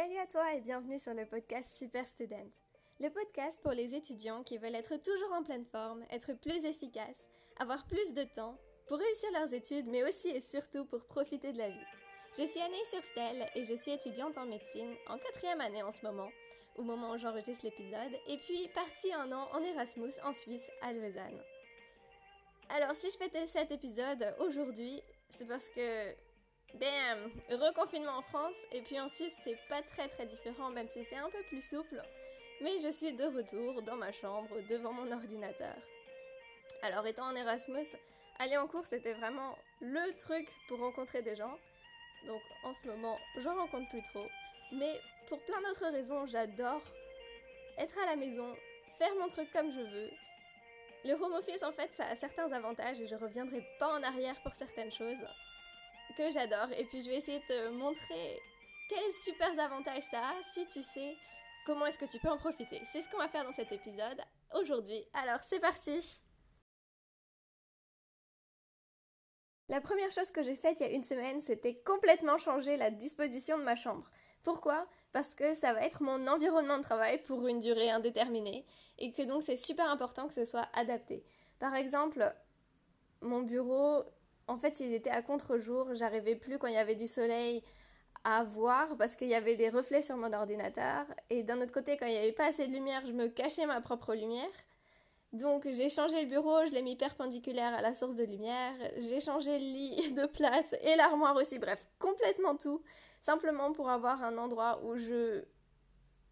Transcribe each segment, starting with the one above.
Salut à toi et bienvenue sur le podcast Super Student. Le podcast pour les étudiants qui veulent être toujours en pleine forme, être plus efficaces, avoir plus de temps pour réussir leurs études, mais aussi et surtout pour profiter de la vie. Je suis Annie Surstel et je suis étudiante en médecine, en quatrième année en ce moment, au moment où j'enregistre l'épisode, et puis partie un an en Erasmus en Suisse, à Lausanne. Alors si je fais cet épisode aujourd'hui, c'est parce que Bam! Reconfinement en France, et puis en Suisse, c'est pas très très différent, même si c'est un peu plus souple. Mais je suis de retour dans ma chambre, devant mon ordinateur. Alors, étant en Erasmus, aller en cours, c'était vraiment le truc pour rencontrer des gens. Donc, en ce moment, j'en rencontre plus trop. Mais pour plein d'autres raisons, j'adore être à la maison, faire mon truc comme je veux. Le home office, en fait, ça a certains avantages et je reviendrai pas en arrière pour certaines choses j'adore. Et puis je vais essayer de te montrer quels super avantages ça a si tu sais comment est-ce que tu peux en profiter. C'est ce qu'on va faire dans cet épisode aujourd'hui. Alors c'est parti La première chose que j'ai faite il y a une semaine, c'était complètement changer la disposition de ma chambre. Pourquoi? Parce que ça va être mon environnement de travail pour une durée indéterminée et que donc c'est super important que ce soit adapté. Par exemple, mon bureau, en fait, il était à contre-jour. J'arrivais plus quand il y avait du soleil à voir parce qu'il y avait des reflets sur mon ordinateur. Et d'un autre côté, quand il n'y avait pas assez de lumière, je me cachais ma propre lumière. Donc j'ai changé le bureau, je l'ai mis perpendiculaire à la source de lumière, j'ai changé le lit de place et l'armoire aussi, bref, complètement tout, simplement pour avoir un endroit où je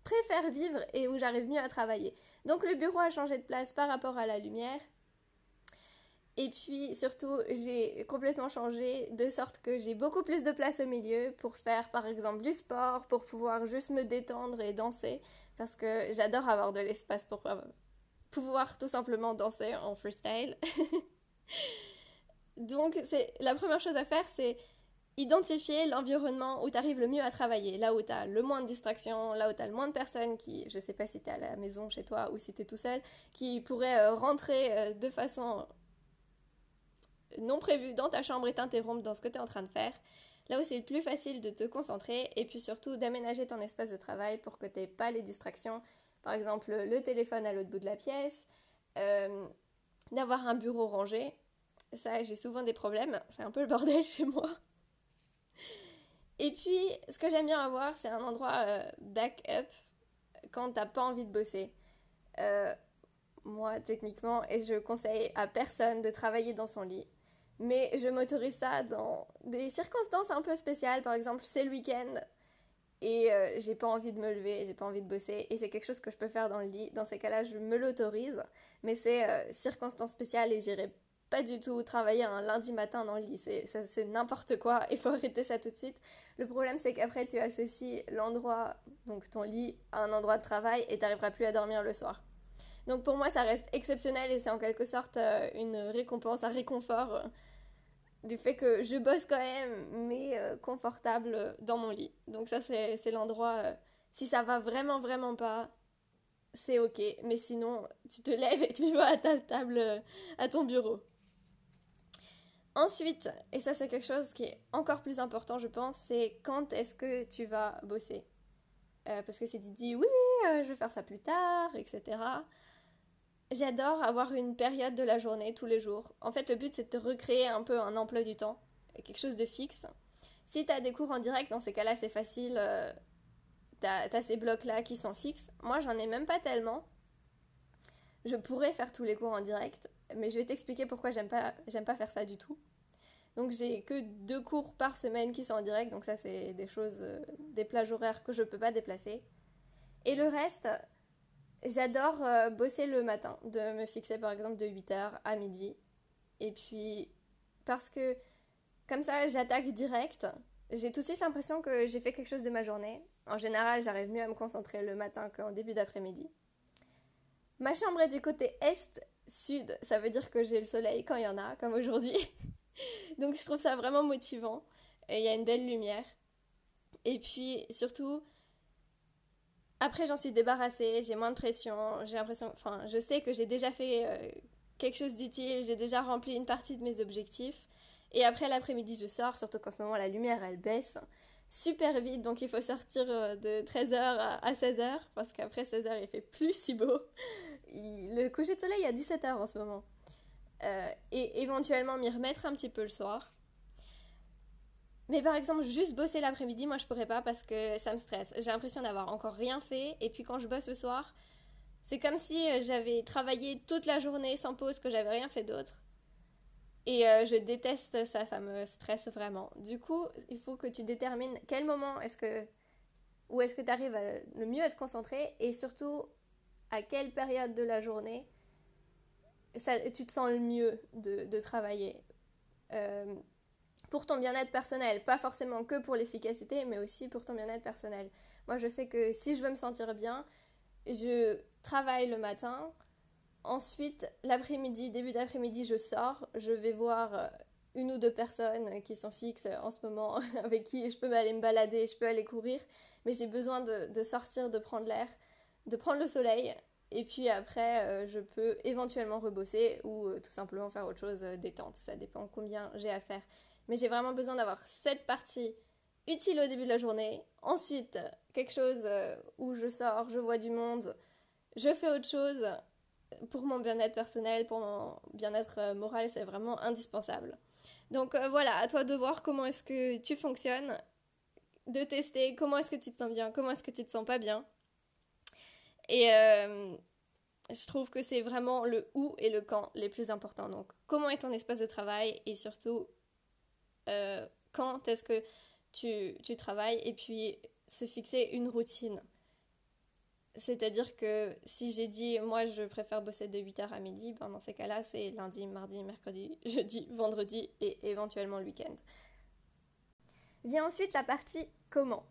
préfère vivre et où j'arrive mieux à travailler. Donc le bureau a changé de place par rapport à la lumière et puis surtout, j'ai complètement changé de sorte que j'ai beaucoup plus de place au milieu pour faire par exemple du sport, pour pouvoir juste me détendre et danser, parce que j'adore avoir de l'espace pour euh, pouvoir tout simplement danser en freestyle. Donc c'est la première chose à faire, c'est identifier l'environnement où tu arrives le mieux à travailler, là où tu as le moins de distractions, là où tu as le moins de personnes qui, je sais pas si tu à la maison chez toi ou si tu es tout seul, qui pourraient euh, rentrer euh, de façon non prévu dans ta chambre et t'interrompre dans ce que tu es en train de faire. Là où c'est le plus facile de te concentrer et puis surtout d'aménager ton espace de travail pour que tu pas les distractions. Par exemple, le téléphone à l'autre bout de la pièce, euh, d'avoir un bureau rangé. Ça, j'ai souvent des problèmes. C'est un peu le bordel chez moi. Et puis, ce que j'aime bien avoir, c'est un endroit euh, backup quand t'as pas envie de bosser. Euh, moi, techniquement, et je conseille à personne de travailler dans son lit mais je m'autorise ça dans des circonstances un peu spéciales. Par exemple, c'est le week-end et euh, j'ai pas envie de me lever, j'ai pas envie de bosser et c'est quelque chose que je peux faire dans le lit. Dans ces cas-là, je me l'autorise, mais c'est euh, circonstances spéciales et j'irai pas du tout travailler un lundi matin dans le lit. C'est n'importe quoi, il faut arrêter ça tout de suite. Le problème, c'est qu'après, tu associes l'endroit, donc ton lit, à un endroit de travail et t'arriveras plus à dormir le soir. Donc pour moi, ça reste exceptionnel et c'est en quelque sorte euh, une récompense, un réconfort du fait que je bosse quand même, mais euh, confortable dans mon lit. Donc ça, c'est l'endroit, euh, si ça va vraiment, vraiment pas, c'est ok. Mais sinon, tu te lèves et tu vas à ta table, euh, à ton bureau. Ensuite, et ça c'est quelque chose qui est encore plus important, je pense, c'est quand est-ce que tu vas bosser? parce que si tu dis oui, je vais faire ça plus tard, etc., J'adore avoir une période de la journée tous les jours. En fait, le but, c'est de te recréer un peu un emploi du temps, quelque chose de fixe. Si tu as des cours en direct, dans ces cas-là, c'est facile. Euh, tu as, ces blocs-là qui sont fixes. Moi, j'en ai même pas tellement. Je pourrais faire tous les cours en direct, mais je vais t'expliquer pourquoi j'aime pas, j'aime pas faire ça du tout. Donc, j'ai que deux cours par semaine qui sont en direct, donc ça, c'est des choses, euh, des plages horaires que je peux pas déplacer. Et le reste, J'adore euh, bosser le matin, de me fixer par exemple de 8h à midi. Et puis, parce que comme ça, j'attaque direct. J'ai tout de suite l'impression que j'ai fait quelque chose de ma journée. En général, j'arrive mieux à me concentrer le matin qu'en début d'après-midi. Ma chambre est du côté est-sud. Ça veut dire que j'ai le soleil quand il y en a, comme aujourd'hui. Donc je trouve ça vraiment motivant. Et il y a une belle lumière. Et puis surtout, après, j'en suis débarrassée, j'ai moins de pression, j'ai l'impression, enfin, je sais que j'ai déjà fait euh, quelque chose d'utile, j'ai déjà rempli une partie de mes objectifs. Et après l'après-midi, je sors, surtout qu'en ce moment la lumière elle baisse. super vite, donc il faut sortir euh, de 13h à 16h, parce qu'après 16h il fait plus si beau. Le coucher de soleil à 17h en ce moment. Euh, et éventuellement m'y remettre un petit peu le soir. Mais par exemple, juste bosser l'après-midi, moi je pourrais pas parce que ça me stresse. J'ai l'impression d'avoir encore rien fait. Et puis quand je bosse le soir, c'est comme si euh, j'avais travaillé toute la journée sans pause, que j'avais rien fait d'autre. Et euh, je déteste ça, ça me stresse vraiment. Du coup, il faut que tu détermines quel moment est-ce que. où est-ce que tu arrives le mieux à te concentrer et surtout à quelle période de la journée tu te sens le mieux de, de travailler. Euh, pour ton bien-être personnel, pas forcément que pour l'efficacité, mais aussi pour ton bien-être personnel. Moi, je sais que si je veux me sentir bien, je travaille le matin, Ensuite, l'après-midi, début d'après-midi, je sors. Je vais voir euh, une ou deux personnes qui sont fixes en ce moment, avec qui je peux aller me balader, je peux aller courir. Mais j'ai besoin de, sortir, de prendre l'air, de prendre le soleil. Et puis après, euh, je peux éventuellement rebosser ou euh, tout simplement faire autre chose détente. Ça dépend combien j'ai à faire. Mais j'ai vraiment besoin d'avoir cette partie utile au début de la journée. Ensuite, quelque chose où je sors, je vois du monde, je fais autre chose pour mon bien-être personnel, pour mon bien-être euh, moral, c'est vraiment indispensable. Donc euh, voilà, à toi de voir comment est-ce que tu fonctionnes, de tester comment est-ce que tu te sens bien, comment est-ce que tu te sens pas bien. Et euh, je trouve que c'est vraiment le où et le quand les plus importants. Donc comment est ton espace de travail et surtout quand est-ce que tu, tu travailles et puis se fixer une routine. C'est-à-dire que si j'ai dit, moi je préfère bosser de 8h à midi, ben dans ces cas-là, c'est lundi, mardi, mercredi, jeudi, vendredi et éventuellement le week-end. Vient ensuite la partie comment.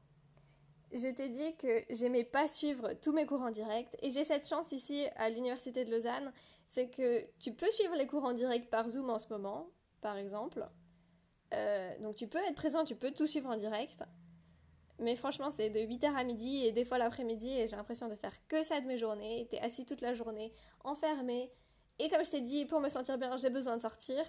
Je t'ai dit que j'aimais pas suivre tous mes cours en direct et j'ai cette chance ici à l'Université de Lausanne, c'est que tu peux suivre les cours en direct par Zoom en ce moment, par exemple. Euh, donc tu peux être présent, tu peux tout suivre en direct. Mais franchement, c'est de 8h à midi et des fois l'après-midi et j'ai l'impression de faire que ça de mes journées. T'es assis toute la journée, enfermé. Et comme je t'ai dit, pour me sentir bien, j'ai besoin de sortir.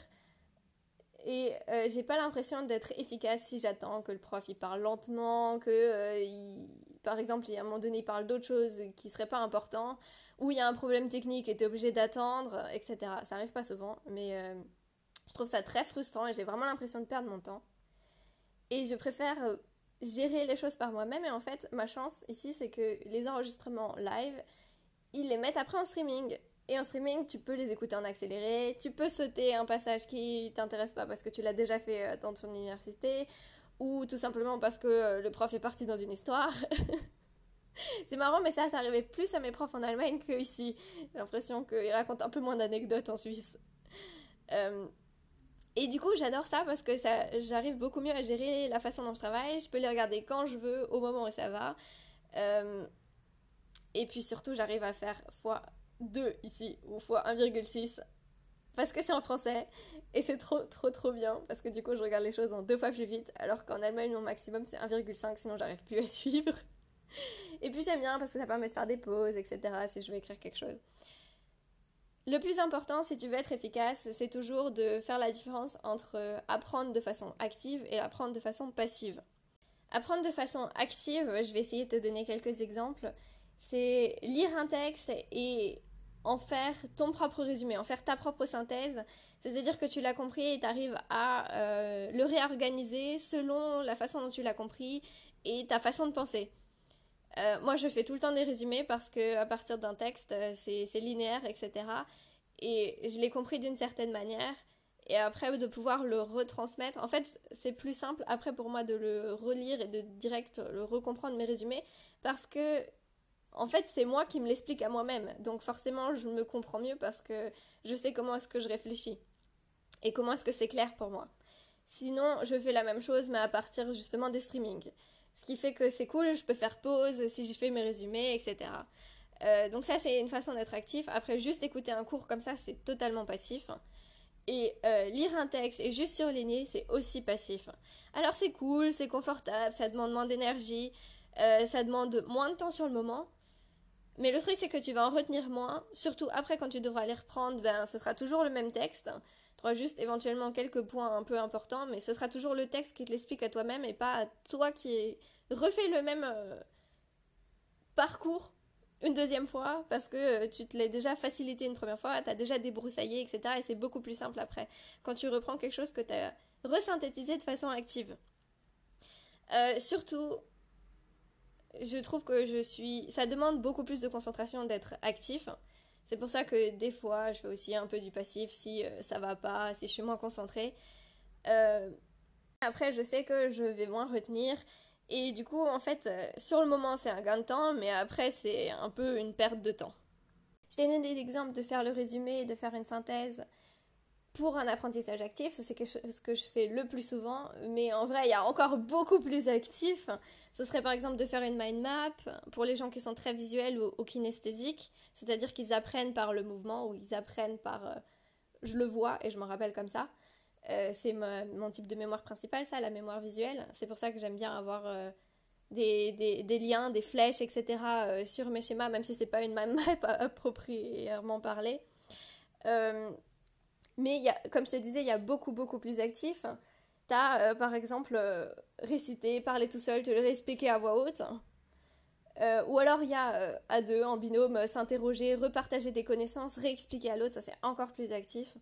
Et euh, j'ai pas l'impression d'être efficace si j'attends que le prof il parle lentement, que euh, par exemple, il a un moment donné, il parle d'autres choses qui seraient pas importantes, ou il y a un problème technique et t'es obligé d'attendre, etc. Ça arrive pas souvent, mais euh, je trouve ça très frustrant et j'ai vraiment l'impression de perdre mon temps. Et je préfère gérer les choses par moi-même. Et en fait, ma chance ici, c'est que les enregistrements live, ils les mettent après en streaming. Et en streaming, tu peux les écouter en accéléré, tu peux sauter un passage qui t'intéresse pas parce que tu l'as déjà fait euh, dans ton université, ou tout simplement parce que euh, le prof est parti dans une histoire. c'est marrant, mais ça, ça arrivait plus à mes profs en Allemagne qu'ici. J'ai l'impression qu'ils racontent un peu moins d'anecdotes en Suisse. Euh, et du coup, j'adore ça parce que ça, j'arrive beaucoup mieux à gérer la façon dont je travaille. Je peux les regarder quand je veux, au moment où ça va. Euh, et puis surtout, j'arrive à faire x2 ici, ou x1,6 parce que c'est en français et c'est trop trop trop bien parce que du coup je regarde les choses en deux fois plus vite alors qu'en Allemagne mon maximum c'est 1,5 sinon j'arrive plus à suivre et puis j'aime bien parce que ça permet de faire des pauses etc si je veux écrire quelque chose le plus important, si tu veux être efficace, c'est toujours de faire la différence entre euh, apprendre de façon active et apprendre de façon passive. Apprendre de façon active, je vais essayer de te donner quelques exemples, c'est lire un texte et en faire ton propre résumé, en faire ta propre synthèse, c'est-à-dire que tu l'as compris et tu arrives à euh, le réorganiser selon la façon dont tu l'as compris et ta façon de penser. Euh, moi, je fais tout le temps des résumés parce que à partir d'un texte, euh, c'est linéaire, etc. Et je l'ai compris d'une certaine manière. Et après, de pouvoir le retransmettre. En fait, c'est plus simple après pour moi de le relire et de direct le recomprendre mes résumés parce que, en fait, c'est moi qui me l'explique à moi-même. Donc, forcément, je me comprends mieux parce que je sais comment est-ce que je réfléchis et comment est-ce que c'est clair pour moi. Sinon, je fais la même chose, mais à partir justement des streamings. Ce qui fait que c'est cool, je peux faire pause si j'ai fait mes résumés, etc. Euh, donc ça, c'est une façon d'être actif. Après, juste écouter un cours comme ça, c'est totalement passif. Et euh, lire un texte et juste surligner, c'est aussi passif. Alors c'est cool, c'est confortable, ça demande moins d'énergie, euh, ça demande moins de temps sur le moment. Mais le truc, c'est que tu vas en retenir moins. Surtout après, quand tu devras les reprendre, ben, ce sera toujours le même texte. Auras juste éventuellement quelques points un peu importants, mais ce sera toujours le texte qui te l'explique à toi-même et pas à toi qui refais le même euh, parcours une deuxième fois parce que euh, tu te l'as déjà facilité une première fois, tu as déjà débroussaillé, etc. Et c'est beaucoup plus simple après quand tu reprends quelque chose que tu as resynthétisé de façon active. Euh, surtout, je trouve que je suis. Ça demande beaucoup plus de concentration d'être actif. C'est pour ça que des fois, je fais aussi un peu du passif si euh, ça va pas, si je suis moins concentrée. Après, je sais que je vais moins retenir et du coup, en fait, euh, sur le moment, c'est un gain de temps, mais après, c'est un peu une perte de temps. Je t'ai donné l'exemple de faire le résumé de faire une synthèse pour un apprentissage actif. Ça, c'est chose que je fais le plus souvent. Mais en vrai, il y a encore beaucoup plus actif. Ce serait par exemple de faire une mind map pour les gens qui sont très visuels ou, kinesthésiques. C'est-à-dire qu'ils apprennent par le mouvement ou ils apprennent par euh, je le vois et je m'en rappelle comme ça. Euh, c'est mon type de mémoire principale, ça, la mémoire visuelle. C'est pour ça que j'aime bien avoir euh, des, liens, des flèches, etc. Sur mes schémas, même si c'est pas une mind map appropriément parlée. Mais comme je te disais, il y a beaucoup, beaucoup plus actifs. Tu as, par exemple, réciter, parler tout seul, te le réexpliquer à voix haute. ou alors il y a à deux, en binôme, s'interroger, repartager des connaissances, réexpliquer à l'autre, ça c'est encore plus actif.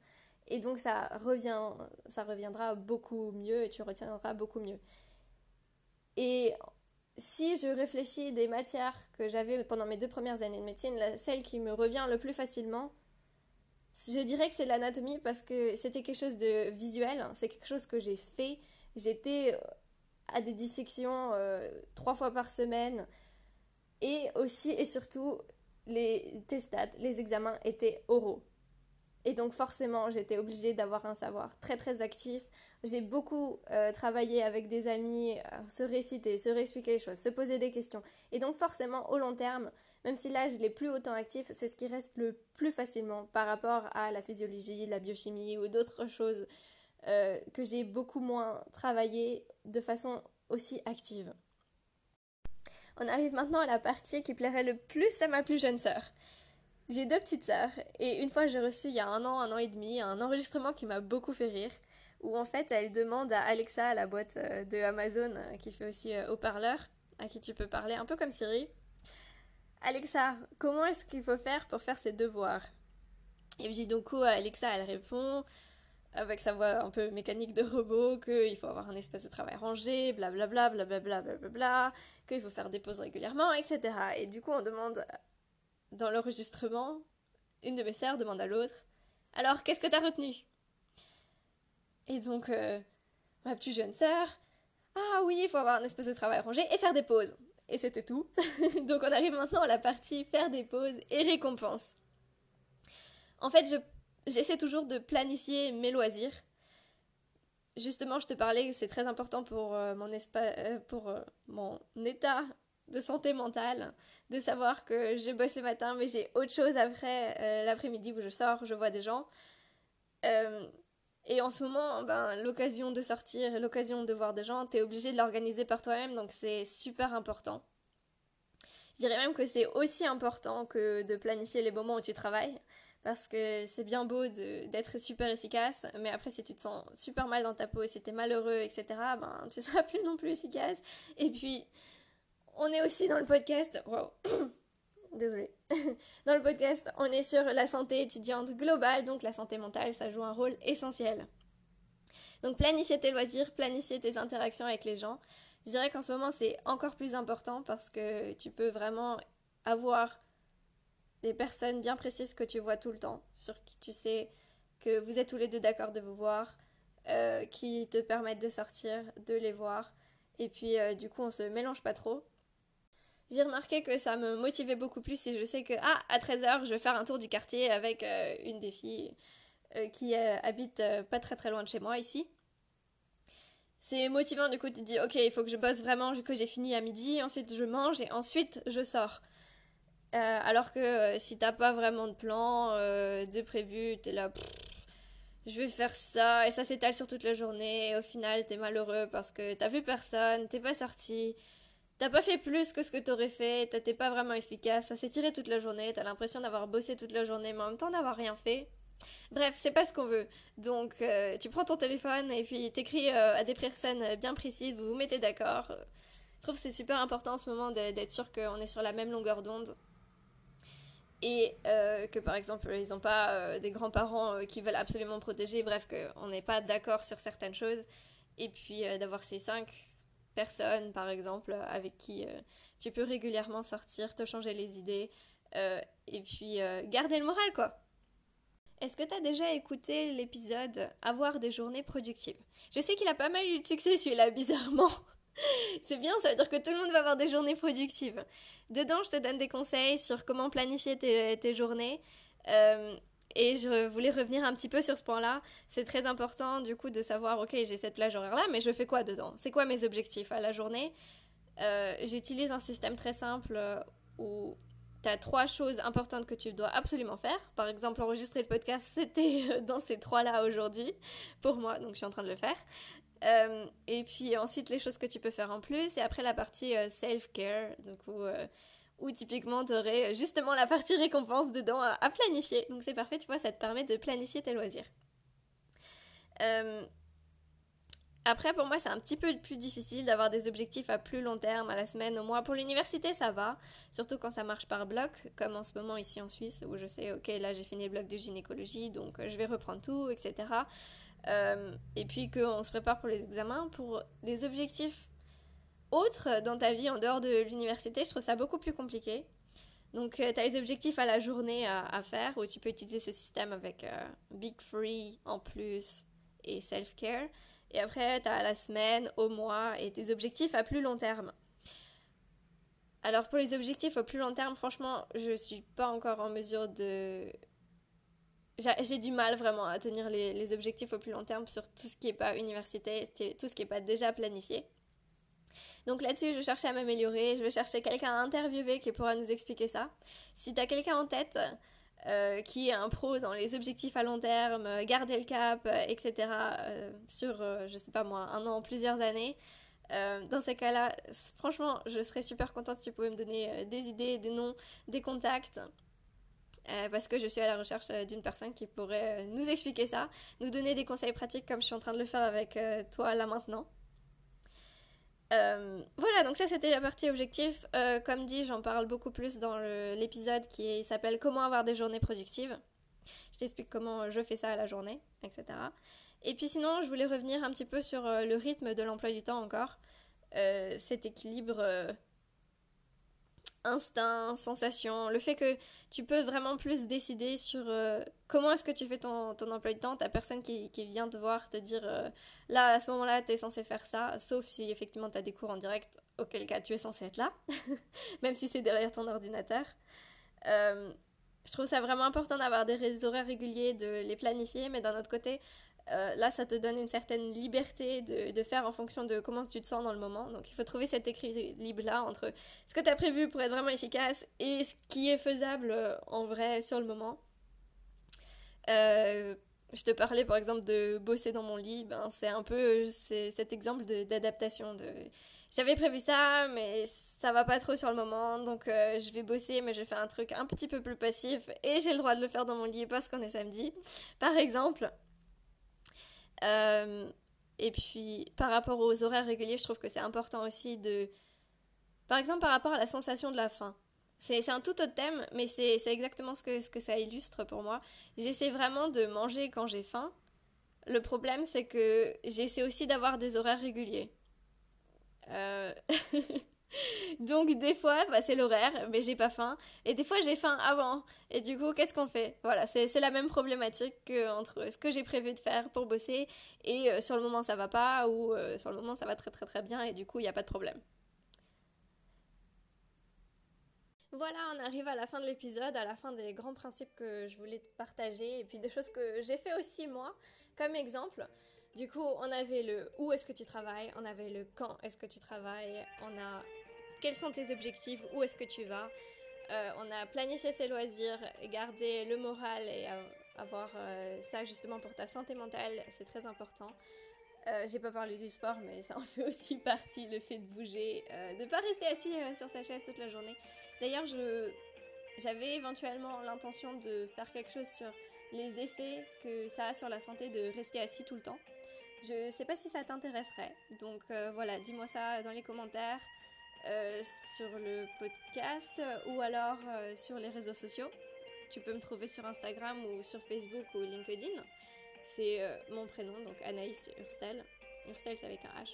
Et donc ça, revient, ça reviendra beaucoup mieux et tu retiendras beaucoup mieux. Et si je réfléchis des matières que j'avais pendant mes deux premières années de médecine, celle qui me revient le plus facilement, je dirais que c'est l'anatomie parce que c'était quelque chose de visuel, c'est quelque chose que j'ai fait. J'étais euh, à des dissections euh, trois fois par semaine et aussi et surtout les testats, les examens étaient oraux. Et donc forcément, j'étais obligée d'avoir un savoir très très actif. J'ai beaucoup euh, travaillé avec des amis, euh, se réciter, se réexpliquer les choses, se poser des questions. Et donc forcément, au long terme, même si là je l'ai plus autant actif, c'est ce qui reste le plus facilement par rapport à la physiologie, la biochimie ou d'autres choses euh, que j'ai beaucoup moins travaillé de façon aussi active. On arrive maintenant à la partie qui plairait le plus à ma plus jeune sœur. J'ai deux petites sœurs et une fois j'ai reçu il y a un an, un an et demi un enregistrement qui m'a beaucoup fait rire où en fait elle demande à Alexa, la boîte euh, de Amazon euh, qui fait aussi euh, haut-parleur, à qui tu peux parler un peu comme Siri. Alexa, comment est-ce qu'il faut faire pour faire ses devoirs? Et puis coup Alexa elle répond avec sa voix un peu mécanique de robot qu'il faut avoir un espace de travail rangé, blablabla, blablabla, blablabla, qu'il faut faire des pauses régulièrement, etc. Et du coup on demande dans l'enregistrement, une de mes sœurs demande à l'autre Alors, qu'est-ce que t'as retenu? Et donc, euh, ma plus jeune sœur Ah oui, il faut avoir un espace de travail rangé et faire des pauses. Et c'était tout. donc, on arrive maintenant à la partie faire des pauses et récompenses. En fait, j'essaie toujours de planifier mes loisirs. Justement, je te parlais c'est très important pour, euh, mon, euh, pour mon état de santé mentale, de savoir que j'ai bossé le matin, mais j'ai autre chose après euh, l'après-midi où je sors, je vois des gens. Euh, et en ce moment, ben, l'occasion de sortir, l'occasion de voir des gens, tu es obligé de l'organiser par toi-même, donc c'est super important. Je dirais même que c'est aussi important que de planifier les moments où tu travailles, parce que c'est bien beau d'être super efficace, mais après si tu te sens super mal dans ta peau, si tu es malheureux, etc., ben, tu seras plus non plus efficace. Et puis, on est aussi dans le podcast. Wow. Désolée. dans le podcast, on est sur la santé étudiante globale, donc la santé mentale, ça joue un rôle essentiel. Donc planifier tes loisirs, planifier tes interactions avec les gens. Je dirais qu'en ce moment, c'est encore plus important parce que tu peux vraiment avoir des personnes bien précises que tu vois tout le temps, sur qui tu sais que vous êtes tous les deux d'accord de vous voir, euh, qui te permettent de sortir, de les voir. Et puis, euh, du coup, on se mélange pas trop j'ai remarqué que ça me motivait beaucoup plus si je sais que, ah, à 13h, je vais faire un tour du quartier avec euh, une des filles euh, qui euh, habite pas très très loin de chez moi ici. C'est motivant, du coup, tu te dis, ok, il faut que je bosse vraiment, que j'ai fini à midi, ensuite je mange et ensuite je sors. alors que si t'as pas vraiment de plan, de prévu, t'es là, je vais faire ça, et ça s'étale sur toute la journée, et au final t'es malheureux parce que t'as vu personne, t'es pas sorti, T'as pas fait plus que ce que t'aurais fait, t'es pas vraiment efficace, ça s'est tiré toute la journée, t'as l'impression d'avoir bossé toute la journée, mais en même temps d'avoir rien fait. Bref, c'est pas ce qu'on veut. Donc, euh, tu prends ton téléphone et puis t'écris euh, à des personnes bien précises, vous vous mettez d'accord. Je trouve que c'est super important en ce moment d'être sûr qu'on est sur la même longueur d'onde. Et euh, que par exemple, ils n'ont pas des grands-parents qui veulent absolument protéger, bref, qu'on n'est pas d'accord sur certaines choses. Et puis d'avoir ces cinq personnes, par exemple, avec qui tu peux régulièrement sortir, te changer les idées, et puis garder le moral, quoi. Est-ce que tu as déjà écouté l'épisode Avoir des journées productives? Je sais qu'il a pas mal eu de succès celui-là, bizarrement. C'est bien, ça veut dire que tout le monde va avoir des journées productives. Dedans, je te donne des conseils sur comment planifier tes, journées. Euh, et je voulais revenir un petit peu sur ce point-là. C'est très important, du coup, de savoir, ok, j'ai cette plage horaire-là, mais je fais quoi dedans? C'est quoi mes objectifs à la journée? Euh, J'utilise un système très simple euh, où tu trois choses importantes que tu dois absolument faire. Par exemple, enregistrer le podcast, c'était euh, dans ces trois-là aujourd'hui pour moi, donc je suis en train de le faire. Et puis ensuite, les choses que tu peux faire en plus. Et après, la partie euh, self-care, donc où, où typiquement tu aurais justement la partie récompense dedans à, planifier. Donc c'est parfait, tu vois, ça te permet de planifier tes loisirs. Après, pour moi, c'est un petit peu plus difficile d'avoir des objectifs à plus long terme, à la semaine, au mois. Pour l'université, ça va, surtout quand ça marche par bloc, comme en ce moment ici en Suisse, où je sais, ok, là j'ai fini le bloc de gynécologie, donc euh, je vais reprendre tout, etc. Euh, et puis qu'on se prépare pour les examens. Pour les objectifs autres dans ta vie en dehors de l'université, je trouve ça beaucoup plus compliqué. Donc, euh, tu as les objectifs à la journée à, faire, où tu peux utiliser ce système avec Big Free en plus et Self-Care. Et après, tu as la semaine, au mois et tes objectifs à plus long terme. Alors pour les objectifs au plus long terme, franchement, je suis pas encore en mesure de... J'ai du mal vraiment à tenir les, objectifs au plus long terme sur tout ce qui n'est pas université, tout ce qui n'est pas déjà planifié. Donc là-dessus, je cherchais à m'améliorer, je vais chercher quelqu'un à interviewer qui pourra nous expliquer ça. Si tu as quelqu'un en tête, euh, qui est un pro dans les objectifs à long terme, euh, garder le cap, euh, etc., sur, je sais pas moi, un an, plusieurs années. dans ces cas-là, franchement, je serais super contente si tu pouvais me donner des idées, des noms, des contacts. parce que je suis à la recherche d'une personne qui pourrait nous expliquer ça, nous donner des conseils pratiques comme je suis en train de le faire avec toi là maintenant. Euh, voilà, donc ça c'était la partie objectif. Euh, comme dit, j'en parle beaucoup plus dans l'épisode qui s'appelle Comment avoir des journées productives. Je t'explique comment je fais ça à la journée, etc. Et puis sinon, je voulais revenir un petit peu sur euh, le rythme de l'emploi du temps encore. cet équilibre instinct, sensation, le fait que tu peux vraiment plus décider sur euh, comment est-ce que tu fais ton, ton, emploi de temps, ta personne qui, qui vient te voir te dire euh, là à ce moment-là tu es censé faire ça, sauf si effectivement tu as des cours en direct, auquel cas tu es censé être là, même si c'est derrière ton ordinateur. Euh, je trouve ça vraiment important d'avoir des horaires réguliers, de les planifier, mais d'un autre côté, euh, là, ça te donne une certaine liberté de, faire en fonction de comment tu te sens dans le moment. Donc, il faut trouver cet équilibre-là entre ce que tu as prévu pour être vraiment efficace et ce qui est faisable euh, en vrai sur le moment. Euh, je te parlais par exemple de bosser dans mon lit, ben, c'est un peu cet exemple d'adaptation. De, J'avais prévu ça, mais ça va pas trop sur le moment, donc je vais bosser, mais je fais un truc un petit peu plus passif et j'ai le droit de le faire dans mon lit parce qu'on est samedi, par exemple. Euh, et puis, par rapport aux horaires réguliers, je trouve que c'est important aussi de... Par exemple, par rapport à la sensation de la faim. C'est un tout autre thème, mais c'est exactement ce que, ce que ça illustre pour moi. J'essaie vraiment de manger quand j'ai faim. Le problème, c'est que j'essaie aussi d'avoir des horaires réguliers. Euh... Donc des fois, bah, c'est l'horaire, mais j'ai pas faim. Et des fois, j'ai faim avant. Et du coup, qu'est-ce qu'on fait? Voilà, c'est la même problématique entre ce que j'ai prévu de faire pour bosser et euh, sur le moment ça va pas ou euh, sur le moment ça va très très très bien et du coup, il n'y a pas de problème. Voilà, on arrive à la fin de l'épisode, à la fin des grands principes que je voulais partager et puis des choses que j'ai fait aussi moi. Comme exemple, du coup, on avait le où est-ce que tu travailles, on avait le quand est-ce que tu travailles, on a quels sont tes objectifs, où est-ce que tu vas. Euh, on a planifié ses loisirs, garder le moral et avoir euh, ça justement pour ta santé mentale, c'est très important. Euh, j'ai pas parlé du sport, mais ça en fait aussi partie, le fait de bouger, de pas rester assis sur sa chaise toute la journée. D'ailleurs, j'avais éventuellement l'intention de faire quelque chose sur les effets que ça a sur la santé de rester assis tout le temps. Je sais pas si ça t'intéresserait, donc euh, voilà, dis-moi ça dans les commentaires euh, sur le podcast ou alors euh, sur les réseaux sociaux. Tu peux me trouver sur Instagram ou sur Facebook ou LinkedIn. C'est mon prénom, donc Anaïs Hurstel. Hurstel, c'est avec un H.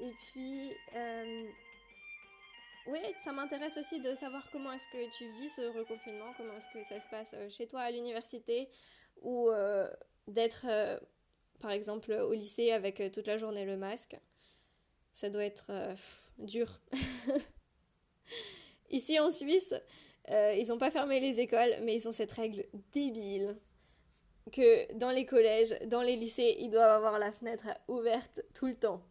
Et puis, oui, ça m'intéresse aussi de savoir comment est-ce que tu vis ce reconfinement, comment est-ce que ça se passe euh, chez toi à l'université ou euh, d'être euh, par exemple au lycée avec toute la journée le masque. Ça doit être dur. Ici en Suisse, ils n'ont pas fermé les écoles, mais ils ont cette règle débile que dans les collèges, dans les lycées, ils doivent avoir la fenêtre ouverte tout le temps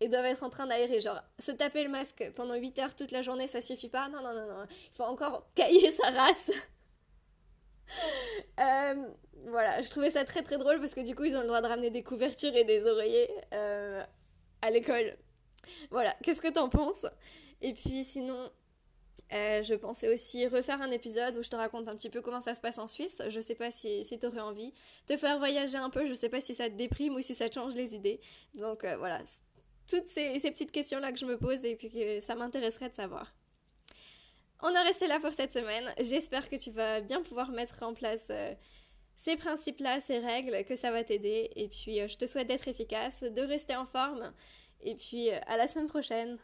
et doivent être en train d'aérer. Genre, se taper le masque pendant 8 heures toute la journée, ça suffit pas. Non, non, non, non. Il faut encore cailler sa race. Euh, voilà, je trouvais ça très très drôle parce que du coup, ils ont le droit de ramener des couvertures et des oreillers euh, à l'école. Voilà, qu'est-ce que t'en penses? Et puis sinon, euh, je pensais aussi refaire un épisode où je te raconte un petit peu comment ça se passe en Suisse. Je sais pas si, si t'aurais envie. Te faire voyager un peu, je sais pas si ça te déprime ou si ça te change les idées. Donc voilà, toutes ces, petites questions-là que je me pose et puis que ça m'intéresserait de savoir. On est resté là pour cette semaine. J'espère que tu vas bien pouvoir mettre en place euh, ces principes-là, ces règles, que ça va t'aider. Et puis, euh, je te souhaite d'être efficace, de rester en forme. Et puis, euh, à la semaine prochaine.